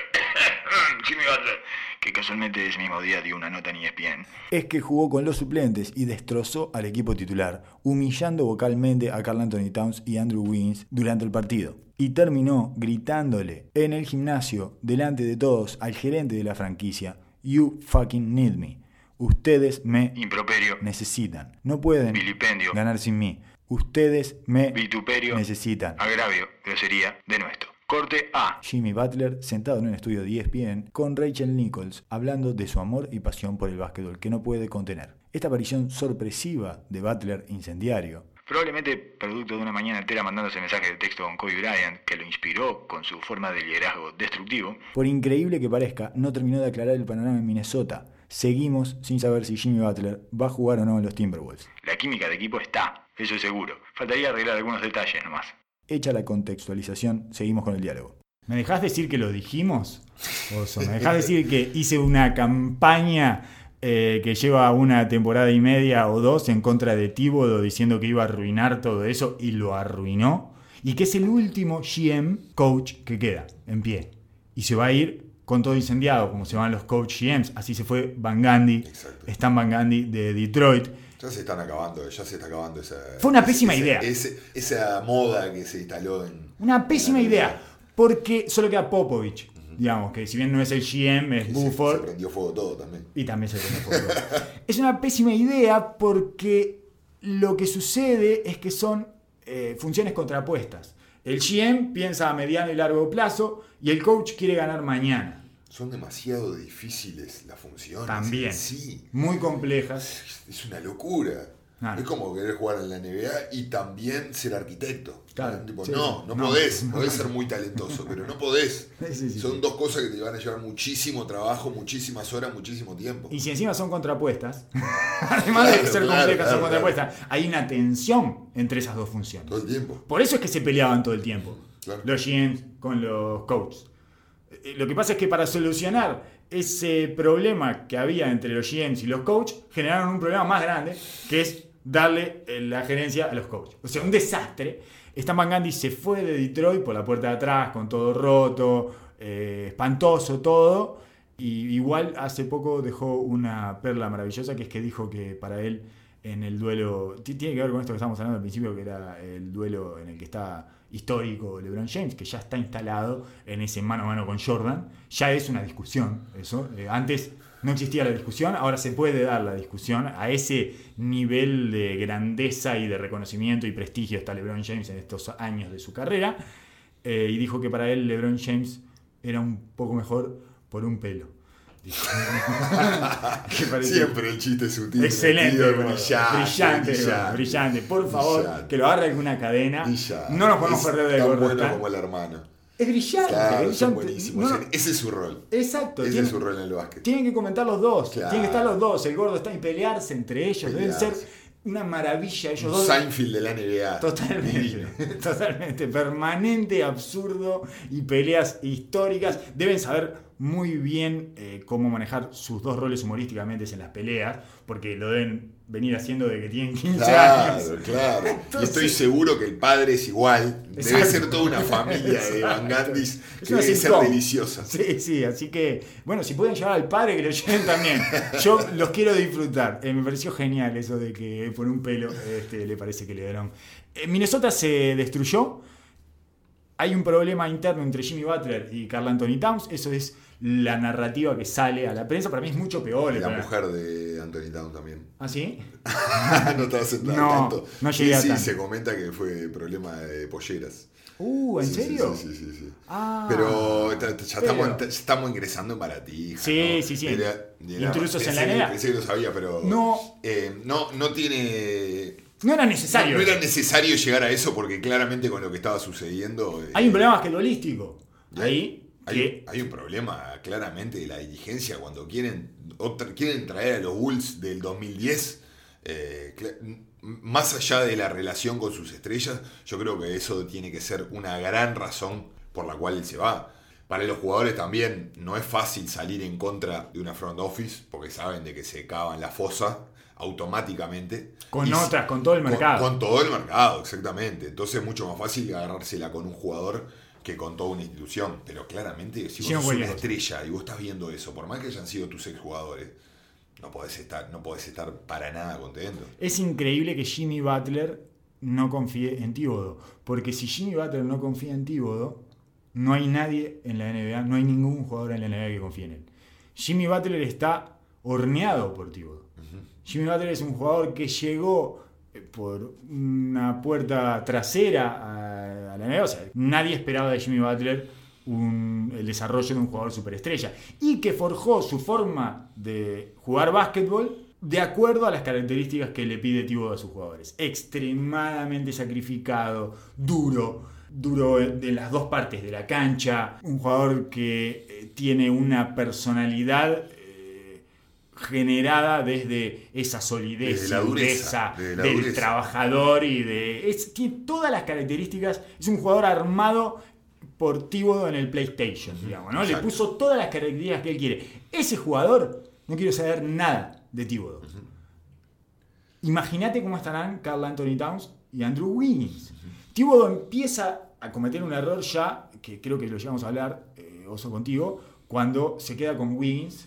Jimmy Butler. Que casualmente ese mismo día dio una nota en E ESPN. es que jugó con los suplentes y destrozó al equipo titular, humillando vocalmente a Carl Anthony Towns y Andrew Wiggins durante el partido. Y terminó gritándole en el gimnasio, delante de todos, al gerente de la franquicia, You fucking need me. Ustedes me Improperio. necesitan. No pueden Vilipendio. ganar sin mí. Ustedes me Vituperio. necesitan. Agravio. Grosería. De nuestro. Corte A. Jimmy Butler sentado en un estudio de ESPN con Rachel Nichols hablando de su amor y pasión por el básquetbol que no puede contener. Esta aparición sorpresiva de Butler incendiario Probablemente producto de una mañana entera mandándose mensajes de texto con Kobe Bryant, que lo inspiró con su forma de liderazgo destructivo. Por increíble que parezca, no terminó de aclarar el panorama en Minnesota. Seguimos sin saber si Jimmy Butler va a jugar o no en los Timberwolves. La química de equipo está, eso es seguro. Faltaría arreglar algunos detalles nomás. Hecha la contextualización, seguimos con el diálogo. ¿Me dejás decir que lo dijimos? Oso, ¿Me dejás decir que hice una campaña eh, que lleva una temporada y media o dos en contra de Tíbodo diciendo que iba a arruinar todo eso y lo arruinó? Y que es el último GM coach que queda en pie. Y se va a ir con todo incendiado, como se van los coach GMs. Así se fue Van Gandhi, Exacto. Stan Van Gandhi de Detroit. Ya se están acabando, ya se está acabando esa. Fue una pésima ese- idea. ese- esa moda que se instaló en. Una pésima en idea, porque solo queda Popovich, digamos, que si bien no es el GM, es Y se- Buford, Se, prendió fuego todo también. y también se tiene Popovich. Es una pésima idea porque lo que sucede es que son eh, funciones contrapuestas. El GM piensa a mediano y largo plazo y el coach quiere ganar mañana. Son demasiado difíciles las funciones. También. Sí. Muy complejas. Es una locura. Claro. Es como querer jugar en la NBA y también ser arquitecto. Claro, Tipo, sí. no, no, No. podés. Podés ser muy talentoso, pero no podés. Sí, sí, Son sí. dos cosas que te van a llevar muchísimo trabajo, muchísimas horas, muchísimo tiempo. Y si encima son contrapuestas, además de Claro, ser claro, complejas, son claro, contrapuestas, hay una tensión entre esas dos funciones. Todo el tiempo. Por eso es que se peleaban todo el tiempo. Claro. Los GMs con los coaches. Eh, Lo que pasa es que para solucionar ese problema que había entre los GMs y los coaches, generaron un problema más grande, que es darle eh, la gerencia a los coaches. O sea, un desastre. Stan Van Gundy se fue de Detroit por la puerta de atrás, con todo roto, eh, espantoso todo. Y igual hace poco dejó una perla maravillosa, que es que dijo que para él en el duelo, ti- tiene que ver con esto que estábamos hablando al principio, que era el duelo en el que está histórico LeBron James, que ya está instalado en ese mano a mano con Jordan, ya es una discusión eso. Eh, antes no existía la discusión, ahora se puede dar la discusión. A ese nivel de grandeza y de reconocimiento y prestigio está LeBron James en estos años de su carrera. Eh, y dijo que para él LeBron James era un poco mejor por un pelo. Siempre el chiste sutil. Excelente, brillante, brillante, brillante. Por favor, Brillante. que lo agarre alguna cadena. Brillante. No nos podemos Es perder de gordo. bueno está- como el hermano. Es brillante, Claro, es brillante. buenísimos. No, no, Ese es su rol. exacto. Ese tiene- es su rol en el básquet. Tienen que comentar los dos. Claro. Tienen que estar los dos. El gordo está y pelearse entre ellos. Deben ser una maravilla. Ellos Un dos. Seinfeld de la NBA. Totalmente, Divino. totalmente, permanente, absurdo y peleas históricas. Deben saber muy bien eh, cómo manejar sus dos roles humorísticamente en las peleas, porque lo deben venir haciendo de que tienen 15 años. Claro, claro. Entonces- y estoy seguro que el padre es igual. Debe Exacto. ser toda una familia de Van Gandhis Es que debe ser deliciosa. Sí, sí, así que, bueno, si pueden llevar al padre, que lo lleven también. Yo los quiero disfrutar. Eh, me pareció genial eso de que por un pelo este, le parece que le dieron. Eh, Minnesota se destruyó. Hay un problema interno entre Jimmy Butler y Carl Anthony Towns. Eso es la narrativa que sale a la prensa. Para mí es mucho peor. el La mujer de Anthony Town también. ¿Ah, sí? no estaba sentado No, tanto. no sí, llegué a sí, tanto. se comenta que fue problema de polleras. Uh, ¿en Sí, sí, serio? Sí, sí, sí. sí. Ah, Pero ya pero- estamos, ya estamos ingresando en baratija. Sí, ¿no? sí, sí. Era- era- Intrusos en la NBA. Pensé que lo sabía, pero. No. eh, no, no tiene. No era necesario. no era necesario llegar a eso porque claramente con lo que estaba sucediendo. eh, Hay un problema basquetbolístico. Ahí. Hay, que hay un problema claramente de la dirigencia cuando quieren, otra- quieren traer a los Bulls del 2010. eh, más allá de la relación con sus estrellas, yo creo que eso tiene que ser una gran razón por la cual él se va. Para los jugadores también no es fácil salir en contra de una front office porque saben de que se cavan la fosa automáticamente. Con otras, con todo el mercado. Con, todo el mercado, exactamente. Entonces es mucho más fácil agarrársela con un jugador que con toda una institución. Pero claramente, si vos sos una estrella y vos estás viendo eso, por más que hayan sido tus exjugadores, no podés estar, no podés estar para nada contento. Es increíble que Jimmy Butler no confíe en Tíbodo. Porque si Jimmy Butler no confía en Tíbodo, no hay nadie en la NBA, no hay ningún jugador en la NBA que confíe en él. Jimmy Butler está horneado por Tíbodo. Jimmy Butler es un jugador que llegó eh, por una puerta trasera a, la NBA. O sea, nadie esperaba de Jimmy Butler un- el desarrollo de un jugador superestrella. Y que forjó su forma de jugar básquetbol de acuerdo a las características que le pide Thibodeau a sus jugadores. Extremadamente sacrificado, duro, duro de las dos partes de la cancha, un jugador que eh, tiene una personalidad generada desde esa solidez Desde la dureza, dureza desde la del dureza. trabajador y de... es- tiene todas las características, es un jugador armado por Tíbodo en el PlayStation, digamos, ¿no? Le puso todas las características que él quiere. Ese jugador, no quiero saber nada de Tíbodo. Imagínate cómo estarán Carl Anthony Towns y Andrew Wiggins. Tíbodo empieza a cometer un error ya, que creo que lo llevamos a hablar, eh, Oso, contigo, cuando se queda con Wiggins.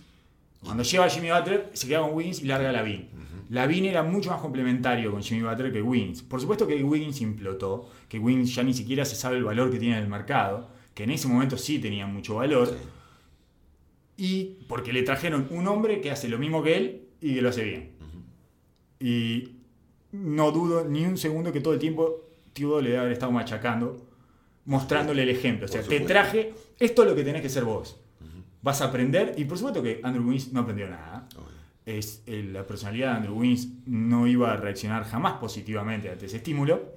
Cuando lleva a Jimmy Butler, se queda con Wiggins y larga a Lavin. Lavin era mucho más complementario con Jimmy Butler que Wiggins. Por supuesto que Wiggins implotó, que Wiggins ya ni siquiera se sabe el valor que tiene en el mercado, que en ese momento sí tenía mucho valor. Y porque le trajeron un hombre que hace lo mismo que él y que lo hace bien. Y no dudo ni un segundo que todo el tiempo Tío le debe haber estado machacando, mostrándole el ejemplo. O sea, te traje, esto es lo que tenés que ser vos. Vas a aprender, y por supuesto que Andrew Wiggins no aprendió nada. Obvio. Es, eh, la personalidad de Andrew Wiggins no iba a reaccionar jamás positivamente ante ese estímulo.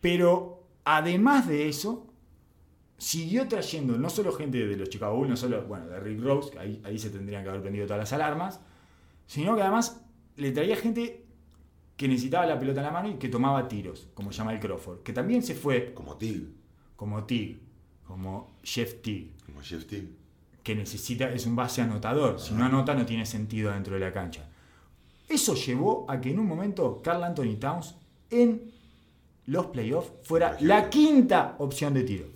Pero además de eso, siguió trayendo no solo gente de los Chicago Bulls, no solo, bueno, de Rick Rose, que ahí, ahí se tendrían que haber prendido todas las alarmas, sino que además le traía gente que necesitaba la pelota en la mano y que tomaba tiros, como Jamal Crawford, que también se fue Como Tig, como Tig, como Jeff Tig, como Jeff Tig. que necesita, es un base anotador, si no anota no tiene sentido dentro de la cancha. Eso llevó a que en un momento Carl Anthony Towns en los playoffs fuera la quinta opción de tiro.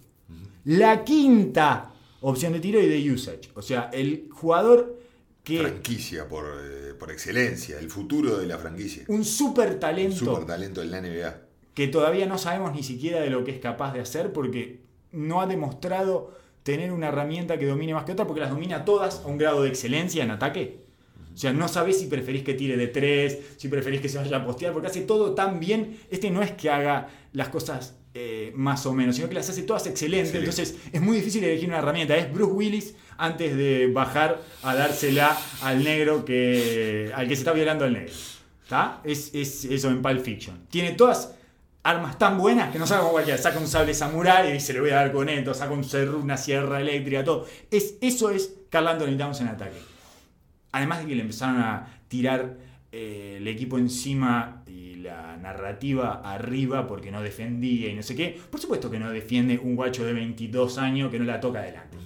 La quinta opción de tiro y de usage. O sea, el jugador que Franquicia por, eh, por excelencia, el futuro de la franquicia. un super Un talento super talento en la NBA. que todavía no sabemos ni siquiera de lo que es capaz de hacer porque no ha demostrado tener una herramienta que domine más que otra porque las domina todas a un grado de excelencia en ataque. O sea, no sabés si preferís que tire de tres, si preferís que se vaya a postear, porque hace todo tan bien. Este no es que haga las cosas eh, más o menos, sino que las hace todas excelentes. Excelente. Entonces es muy difícil elegir una herramienta. Es Bruce Willis antes de bajar a dársela al negro que al que se está violando al negro. ¿Está? Es, es eso en Pulp Fiction. Tiene todas armas tan buenas que no saca como cualquiera. Saca un sable samurai y dice le voy a dar con esto. Saca un cerro, una sierra eléctrica, todo. Es, eso es Carl Anthony Towns en ataque. Además de que le empezaron a tirar eh, el equipo encima y la narrativa arriba porque no defendía y no sé qué. Por supuesto que no defiende un guacho de 22 años que no la toca adelante.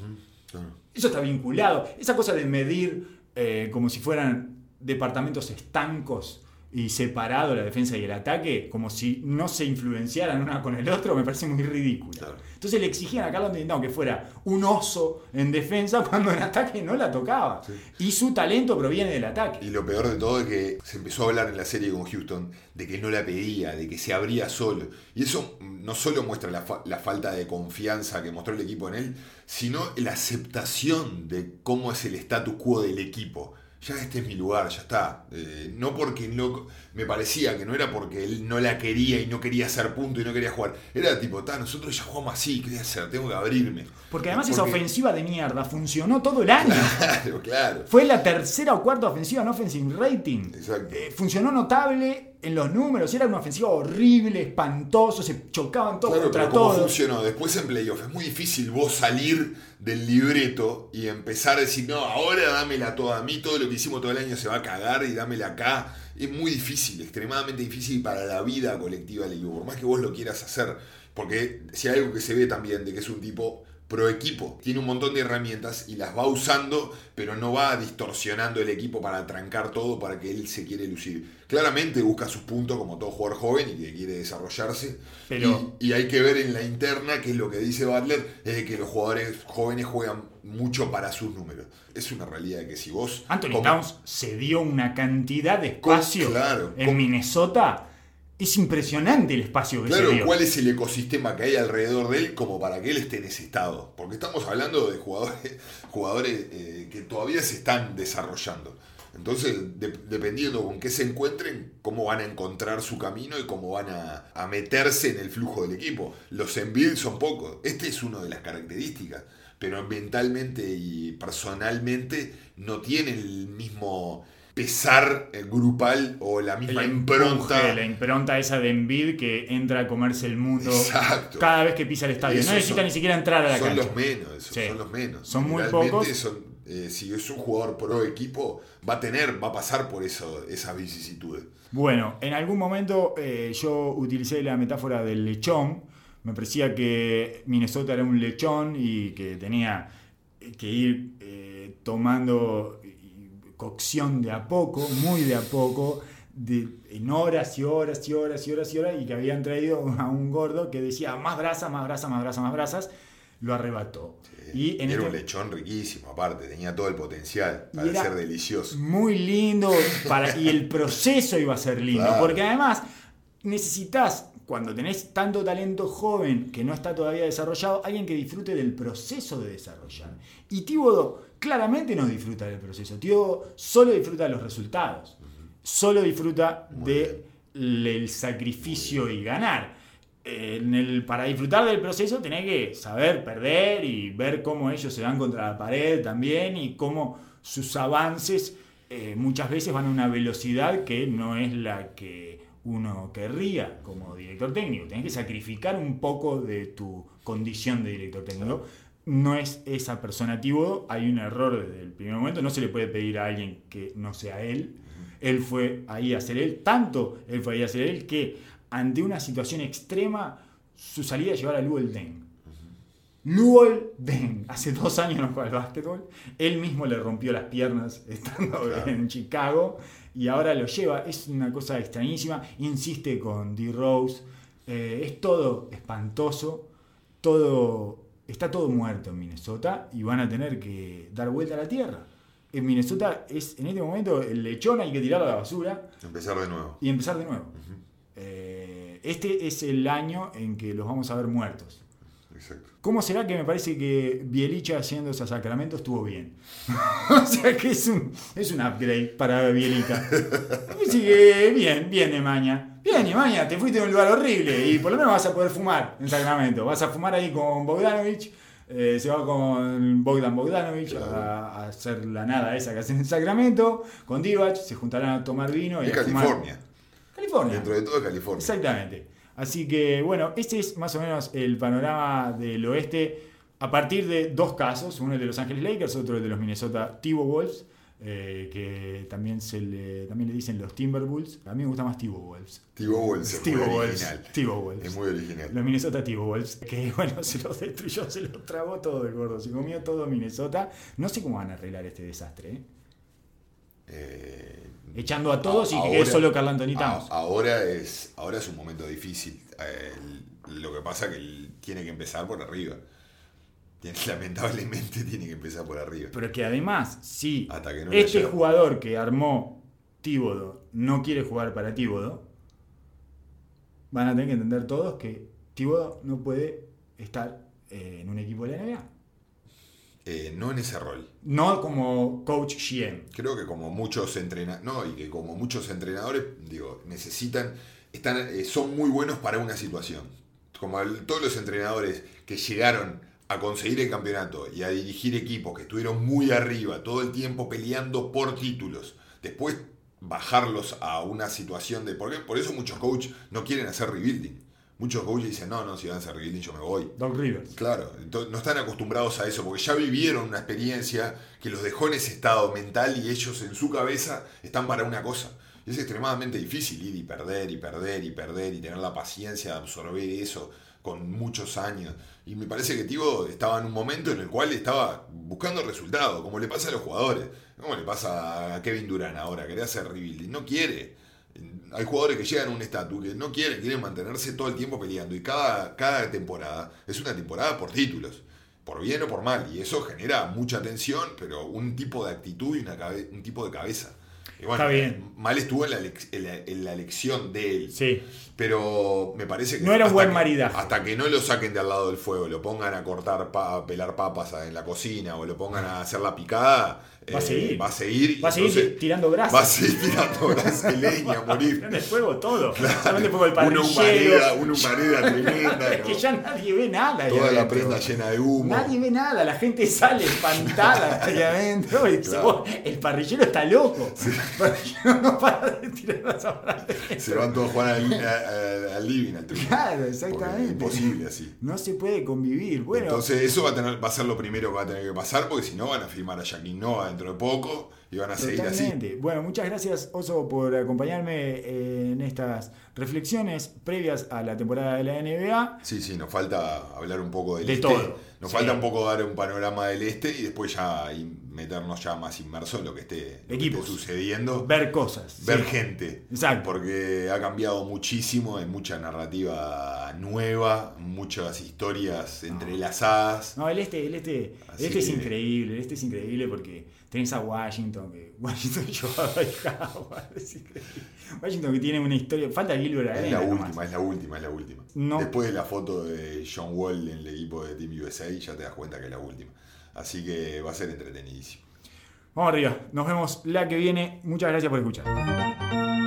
Eso está vinculado. Esa cosa de medir eh, como si fueran departamentos estancos y separados la defensa y el ataque, como si no se influenciaran una con el otro, me parece muy ridículo. Claro. Entonces le exigían a Carlos Tintao que fuera un oso en defensa cuando en ataque no la tocaba. Y su talento proviene del ataque. Y lo peor de todo es que se empezó a hablar en la serie con Houston de que no la pedía, de que se abría solo. Y eso no solo muestra la, fa- la falta de confianza que mostró el equipo en él, sino la aceptación de cómo es el status quo del equipo. Ya este es mi lugar, ya está. Eh, no porque no, me parecía que no era porque él no la quería y no quería hacer punto y no quería jugar. Era tipo, ta, nosotros ya jugamos así, ¿qué voy a hacer? Tengo que abrirme. Porque además esa Porque- ofensiva de mierda funcionó todo el año. Claro, claro. Fue la tercera o cuarta ofensiva en offensive rating. Exacto. Eh, funcionó notable en los números. Era una ofensiva horrible, espantoso. Se chocaban todos Claro, contra pero ¿cómo todos. funcionó? Después en playoff es muy difícil vos salir del libreto y empezar a decir, no, ahora dámela toda a mí, todo lo que hicimos todo el año se va a cagar y dámela acá. Es muy difícil, extremadamente difícil para la vida colectiva del equipo, por más que vos lo quieras hacer. Porque si hay algo que se ve también de que es un tipo pro equipo, tiene un montón de herramientas y las va usando, pero no va distorsionando el equipo para trancar todo para que él se quiere lucir. Claramente busca sus puntos como todo jugador joven y que quiere desarrollarse. Pero- Y, y hay que ver en la interna que es lo que dice Butler, es que los jugadores jóvenes juegan mucho para sus números. Es una realidad que si vos... Anthony como- Towns se dio una cantidad de espacio Claro, en con- Minnesota. Es impresionante el espacio que Claro, se dio. ¿cuál es el ecosistema que hay alrededor de él como para que él esté en ese estado? Porque estamos hablando de jugadores, jugadores eh, que todavía se están desarrollando. Entonces, de- dependiendo con qué se encuentren, cómo van a encontrar su camino y cómo van a, a meterse en el flujo del equipo. Los Embiid son pocos. Este es una de las características. Pero mentalmente y personalmente no tienen el mismo pesar eh, grupal o la misma El impronta. empuje, la impronta esa de Embiid que entra a comerse el mundo Exacto. cada vez que pisa el estadio. No necesita son- ni siquiera entrar a la son cancha. los menos, Sí. son los menos. Son muy pocos. son, eh, si es un jugador pro equipo, va a tener, va a pasar por eso, esas vicisitudes. Bueno, en algún momento eh, yo utilicé la metáfora del lechón Me parecía que Minnesota era un lechón y que tenía que ir eh, tomando cocción de a poco, muy de a poco, de, en horas y horas y horas y horas y horas, y que habían traído a un gordo que decía más brasas, más brasas, más brasas, más brasas, lo arrebató. Y en era este- un lechón riquísimo, aparte, tenía todo el potencial para ser delicioso. Muy lindo para, y el proceso iba a ser lindo, Claro. porque además necesitas, cuando tenés tanto talento joven que no está todavía desarrollado, alguien que disfrute del proceso de desarrollar. Y Tíbodo claramente no disfruta del proceso, Tíbodo solo disfruta de los resultados, solo disfruta del sacrificio y ganar. En el, para disfrutar del proceso tenés que saber perder y ver cómo ellos se dan contra la pared también y cómo sus avances eh, muchas veces van a una velocidad que no es la que uno querría como director técnico. Tenés que sacrificar un poco de tu condición de director técnico. No es esa persona Tíbodo, hay un error desde el primer momento, no se le puede pedir a alguien que no sea él. Él fue ahí a ser él, tanto él fue ahí a ser él que ante una situación extrema su salida es llevar a Luol Deng. Luol Deng, hace dos años no juega al básquetbol, él mismo le rompió las piernas estando Claro. en Chicago y ahora lo lleva, es una cosa extrañísima, insiste con D. Rose, eh, es todo espantoso, todo, está todo muerto en Minnesota y van a tener que dar vuelta a la tierra. En Minnesota es en este momento el lechón hay que tirarlo a la basura Empezar de nuevo. y empezar de nuevo. Eh, este es el año en que los vamos a ver muertos. Exacto. ¿Cómo será que me parece que Bielicha haciendo esos sacramentos estuvo bien? o sea que es un, es un upgrade para Bielica. Así que bien, bien Emaña. Bien Emaña, te fuiste a un lugar horrible y por lo menos vas a poder fumar en Sacramento. Vas a fumar ahí con Bogdanovich. eh, se va con Bogdan Bogdanovich a, a hacer la nada esa que hacen en Sacramento. Con Divac se juntarán a tomar vino y a fumar. California. Dentro de todo es California. Exactamente. Así que bueno, este es más o menos el panorama del oeste a partir de dos casos, uno el de Los Ángeles Lakers, otro el de los Minnesota Timberwolves, eh, que también se le, también le dicen los Timberwolves. A mí me gusta más Timberwolves. T-Bowles es muy Timberwolves. original. Timberwolves. Es muy original. Los Minnesota Timberwolves, que bueno, se los destruyó, se los tragó todo el gordo, se comió todo Minnesota. No sé cómo van a arreglar este desastre, ¿eh? Eh, Echando a todos y que quede solo Carl Anthony Towns. Ahora es, ahora es un momento difícil. Eh, lo que pasa es que él tiene que empezar por arriba. Lamentablemente tiene que empezar por arriba. Pero que además, si que no este jugador que armó Tíbodo no quiere jugar para Tíbodo, van a tener que entender todos que Tíbodo no puede estar eh, en un equipo de la NBA. Eh, no en ese rol. No como coach GM. Creo que como muchos entrenadores, no, y que como muchos entrenadores, digo, necesitan, están, eh, son muy buenos para una situación. Como el- todos los entrenadores que llegaron a conseguir el campeonato y a dirigir equipos que estuvieron muy arriba, todo el tiempo peleando por títulos, después bajarlos a una situación de... ¿por, qué? por eso muchos coaches no quieren hacer rebuilding. Muchos coaches dicen, no, no, si van a hacer rebuilding yo me voy. Doc Rivers. Claro, entonces no están acostumbrados a eso, porque ya vivieron una experiencia que los dejó en ese estado mental y ellos en su cabeza están para una cosa. Es extremadamente difícil ir y perder y perder y perder y tener la paciencia de absorber eso con muchos años. Y me parece que Tibo estaba en un momento en el cual estaba buscando resultados, como le pasa a los jugadores, como le pasa a Kevin Durant ahora, quería hacer rebuilding, no quiere. Hay jugadores que llegan a un estatus que no quieren, quieren mantenerse todo el tiempo peleando. Y cada, cada temporada es una temporada por títulos, por bien o por mal. Y eso genera mucha tensión, pero un tipo de actitud y una cabe- un tipo de cabeza. Y bueno, Está bien. Mal estuvo en la, en la- en la elección de él. Sí. Pero me parece que. No era un buen maridaje. Hasta que no lo saquen de al lado del fuego, lo pongan a cortar, pa- a pelar papas en la cocina o lo pongan a hacer la picada. Va a eh, seguir. Va a seguir. y Va a seguir entonces tirando brasas. Va a seguir tirando brasileña a morir. Prende fuego todo. Solamente fuego el Una humareda, una humareda tremenda. Es que ¿no? ya nadie ve nada. Toda la prenda llena de humo. Nadie ve nada, la gente sale espantada ahí adentro. y dice, Claro. "Vos, el parrillero está loco. El parrillero no para de tirar las. Se van todos a jugar al, al- al living, al tribunal. Claro, Porque Es exactamente. imposible así. No se puede convivir. Bueno, Entonces eso va a, tener, va a ser lo primero que va a tener que pasar porque si no van a firmar a Jackie Noah dentro de poco y van a seguir así. Bueno, muchas gracias, Oso, por acompañarme eh, en estas reflexiones previas a la temporada de la NBA. Sí, sí, nos falta hablar un poco del De este. todo. Nos Sí. falta un poco dar un panorama del este y después ya meternos ya más inmersos en lo que esté, lo que Equipos. esté sucediendo. Ver cosas. ver sí. gente. Exacto. Porque ha cambiado muchísimo, hay mucha narrativa nueva, muchas historias entrelazadas. No, el este, el este, el este es increíble, el este es increíble porque tenés a Washington, que Washington Howard, es increíble. Washington que tiene una historia, falta Gilbert Es la nomás. última, es la última, es la última. No. Después de la foto de John Wall en el equipo de Team USA, ya te das cuenta que es la última. Así que va a ser entretenidísimo. Vamos arriba, nos vemos la que viene, muchas gracias por escuchar.